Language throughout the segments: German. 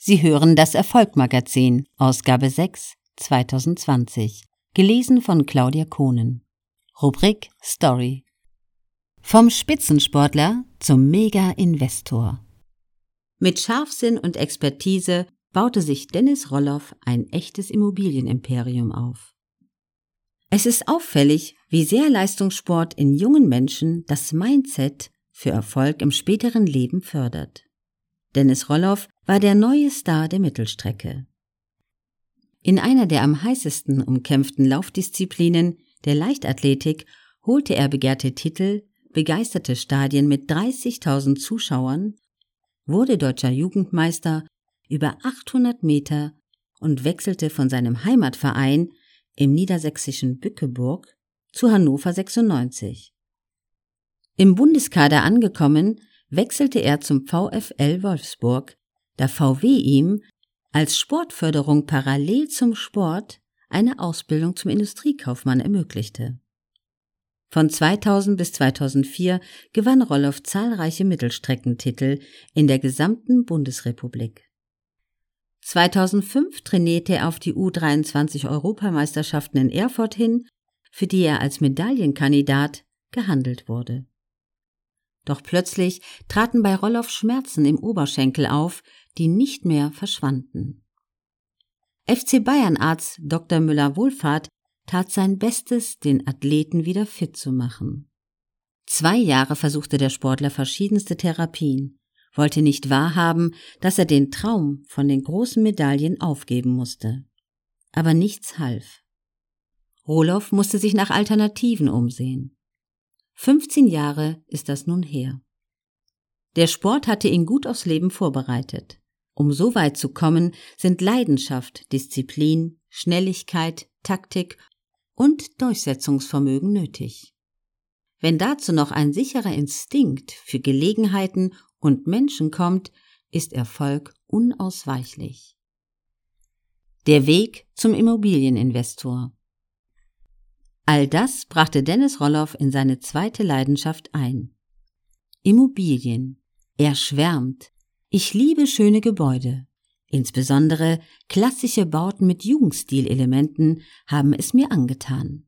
Sie hören das Erfolgmagazin, Ausgabe 6, 2020, gelesen von Claudia Kohnen. Rubrik Story. Vom Spitzensportler zum Mega-Investor. Mit Scharfsinn und Expertise baute sich Dennis Rolloff ein echtes Immobilienimperium auf. Es ist auffällig, wie sehr Leistungssport in jungen Menschen das Mindset für Erfolg im späteren Leben fördert. Dennis Rolloff war der neue Star der Mittelstrecke. In einer der am heißesten umkämpften Laufdisziplinen, der Leichtathletik, holte er begehrte Titel, begeisterte Stadien mit 30.000 Zuschauern, wurde deutscher Jugendmeister über 800 Meter und wechselte von seinem Heimatverein im niedersächsischen Bückeburg zu Hannover 96. Im Bundeskader angekommen, wechselte er zum VfL Wolfsburg, da VW ihm als Sportförderung parallel zum Sport eine Ausbildung zum Industriekaufmann ermöglichte. Von 2000 bis 2004 gewann Rolloff zahlreiche Mittelstreckentitel in der gesamten Bundesrepublik. 2005 trainierte er auf die U23 Europameisterschaften in Erfurt hin, für die er als Medaillenkandidat gehandelt wurde. Doch plötzlich traten bei Rolloff Schmerzen im Oberschenkel auf, die nicht mehr verschwanden. FC Bayern-Arzt Dr. Müller-Wohlfahrt tat sein Bestes, den Athleten wieder fit zu machen. Zwei Jahre versuchte der Sportler verschiedenste Therapien, wollte nicht wahrhaben, dass er den Traum von den großen Medaillen aufgeben musste. Aber nichts half. Roloff musste sich nach Alternativen umsehen. 15 Jahre ist das nun her. Der Sport hatte ihn gut aufs Leben vorbereitet. Um so weit zu kommen, sind Leidenschaft, Disziplin, Schnelligkeit, Taktik und Durchsetzungsvermögen nötig. Wenn dazu noch ein sicherer Instinkt für Gelegenheiten und Menschen kommt, ist Erfolg unausweichlich. Der Weg zum Immobilieninvestor. All das brachte Dennis Rolloff in seine zweite Leidenschaft ein. Immobilien. Er schwärmt. Ich liebe schöne Gebäude. Insbesondere klassische Bauten mit Jugendstilelementen haben es mir angetan.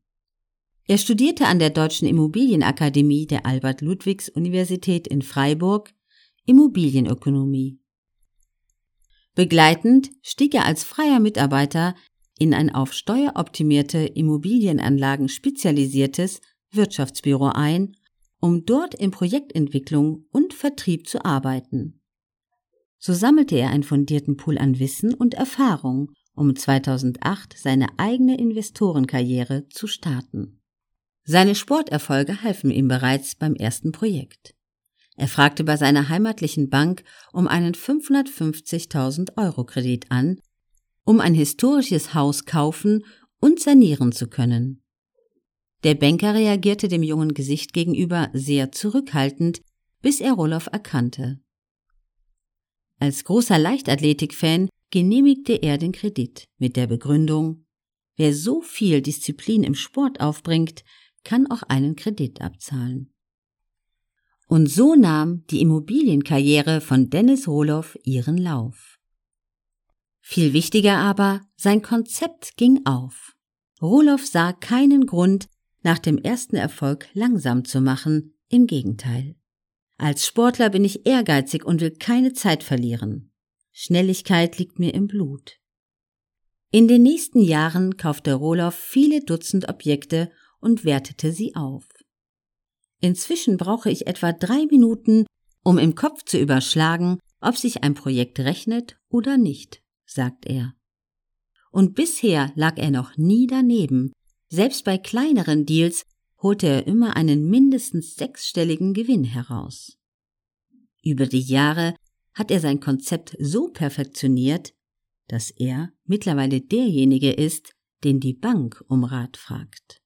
Er studierte an der Deutschen Immobilienakademie der Albert-Ludwigs-Universität in Freiburg Immobilienökonomie. Begleitend stieg er als freier Mitarbeiter in ein auf steueroptimierte Immobilienanlagen spezialisiertes Wirtschaftsbüro ein, um dort in Projektentwicklung und Vertrieb zu arbeiten. So sammelte er einen fundierten Pool an Wissen und Erfahrung, um 2008 seine eigene Investorenkarriere zu starten. Seine Sporterfolge halfen ihm bereits beim ersten Projekt. Er fragte bei seiner heimatlichen Bank um einen 550.000 Euro Kredit an um ein historisches Haus kaufen und sanieren zu können. Der Banker reagierte dem jungen Gesicht gegenüber sehr zurückhaltend, bis er Roloff erkannte. Als großer Leichtathletik-Fan genehmigte er den Kredit mit der Begründung, wer so viel Disziplin im Sport aufbringt, kann auch einen Kredit abzahlen. Und so nahm die Immobilienkarriere von Dennis Roloff ihren Lauf. Viel wichtiger aber, sein Konzept ging auf. Roloff sah keinen Grund, nach dem ersten Erfolg langsam zu machen, im Gegenteil. Als Sportler bin ich ehrgeizig und will keine Zeit verlieren. Schnelligkeit liegt mir im Blut. In den nächsten Jahren kaufte Roloff viele Dutzend Objekte und wertete sie auf. Inzwischen brauche ich etwa drei Minuten, um im Kopf zu überschlagen, ob sich ein Projekt rechnet oder nicht sagt er. Und bisher lag er noch nie daneben. Selbst bei kleineren Deals holte er immer einen mindestens sechsstelligen Gewinn heraus. Über die Jahre hat er sein Konzept so perfektioniert, dass er mittlerweile derjenige ist, den die Bank um Rat fragt.